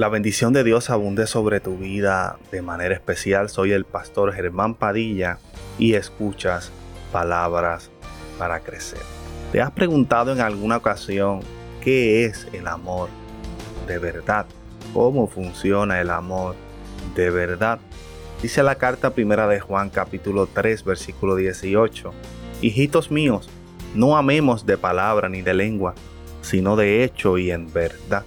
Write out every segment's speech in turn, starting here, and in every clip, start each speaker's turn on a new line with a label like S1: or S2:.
S1: La bendición de Dios abunde sobre tu vida de manera especial. Soy el pastor Germán Padilla y escuchas palabras para crecer. ¿Te has preguntado en alguna ocasión qué es el amor de verdad? ¿Cómo funciona el amor de verdad? Dice la carta primera de Juan capítulo 3 versículo 18. Hijitos míos, no amemos de palabra ni de lengua, sino de hecho y en verdad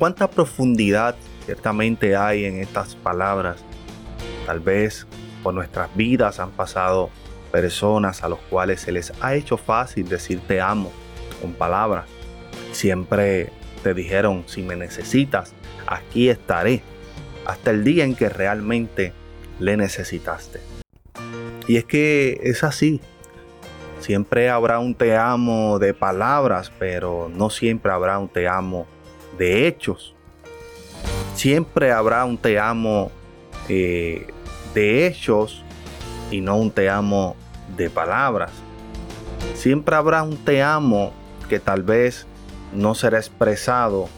S1: cuánta profundidad ciertamente hay en estas palabras. Tal vez por nuestras vidas han pasado personas a los cuales se les ha hecho fácil decir te amo con palabras. Siempre te dijeron, si me necesitas, aquí estaré, hasta el día en que realmente le necesitaste. Y es que es así. Siempre habrá un te amo de palabras, pero no siempre habrá un te amo de hechos. Siempre habrá un te amo eh, de hechos y no un te amo de palabras. Siempre habrá un te amo que tal vez no será expresado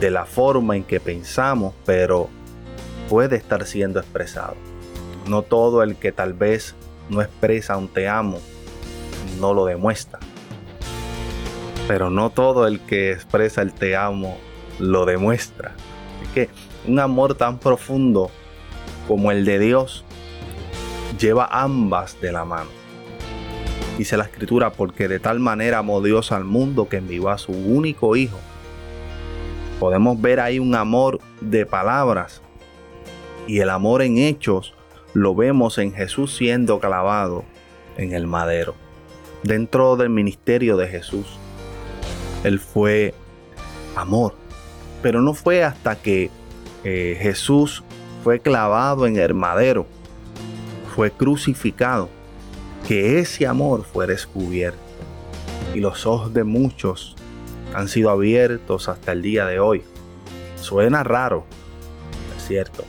S1: de la forma en que pensamos, pero puede estar siendo expresado. No todo el que tal vez no expresa un te amo no lo demuestra pero no todo el que expresa el te amo lo demuestra. Es que un amor tan profundo como el de Dios lleva ambas de la mano. Dice la escritura, porque de tal manera amó Dios al mundo que envió a su único Hijo. Podemos ver ahí un amor de palabras y el amor en hechos lo vemos en Jesús siendo clavado en el madero. Dentro del ministerio de Jesús él fue amor. Pero no fue hasta que eh, Jesús fue clavado en el madero, fue crucificado, que ese amor fue descubierto. Y los ojos de muchos han sido abiertos hasta el día de hoy. Suena raro, es cierto,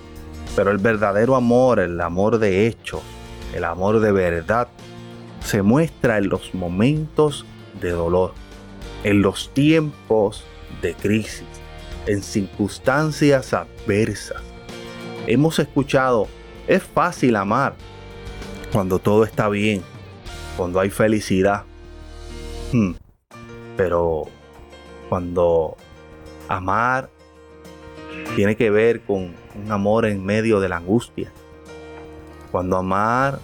S1: pero el verdadero amor, el amor de hecho, el amor de verdad, se muestra en los momentos de dolor en los tiempos de crisis, en circunstancias adversas. Hemos escuchado, es fácil amar cuando todo está bien, cuando hay felicidad. Hmm. Pero cuando amar tiene que ver con un amor en medio de la angustia. Cuando amar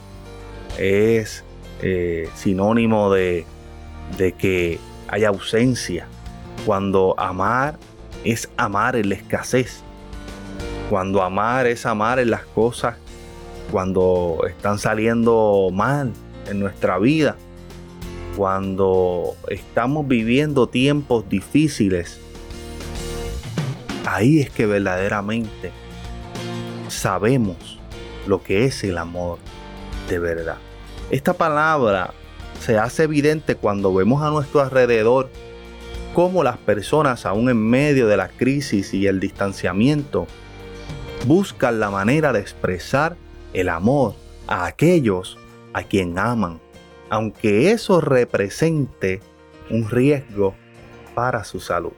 S1: es eh, sinónimo de, de que hay ausencia. Cuando amar es amar en la escasez. Cuando amar es amar en las cosas cuando están saliendo mal en nuestra vida. Cuando estamos viviendo tiempos difíciles. Ahí es que verdaderamente sabemos lo que es el amor de verdad. Esta palabra se hace evidente cuando vemos a nuestro alrededor cómo las personas, aún en medio de la crisis y el distanciamiento, buscan la manera de expresar el amor a aquellos a quien aman, aunque eso represente un riesgo para su salud.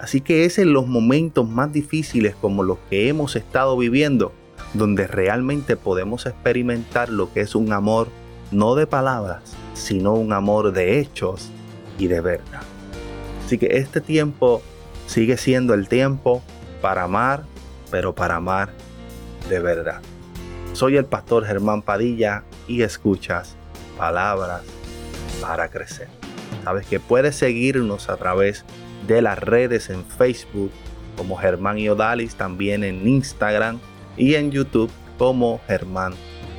S1: Así que es en los momentos más difíciles como los que hemos estado viviendo donde realmente podemos experimentar lo que es un amor no de palabras, sino un amor de hechos y de verdad. Así que este tiempo sigue siendo el tiempo para amar, pero para amar de verdad. Soy el pastor Germán Padilla y escuchas palabras para crecer. Sabes que puedes seguirnos a través de las redes en Facebook como Germán y Odalis, también en Instagram y en YouTube como Germán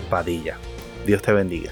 S1: Padilla. Dios te bendiga.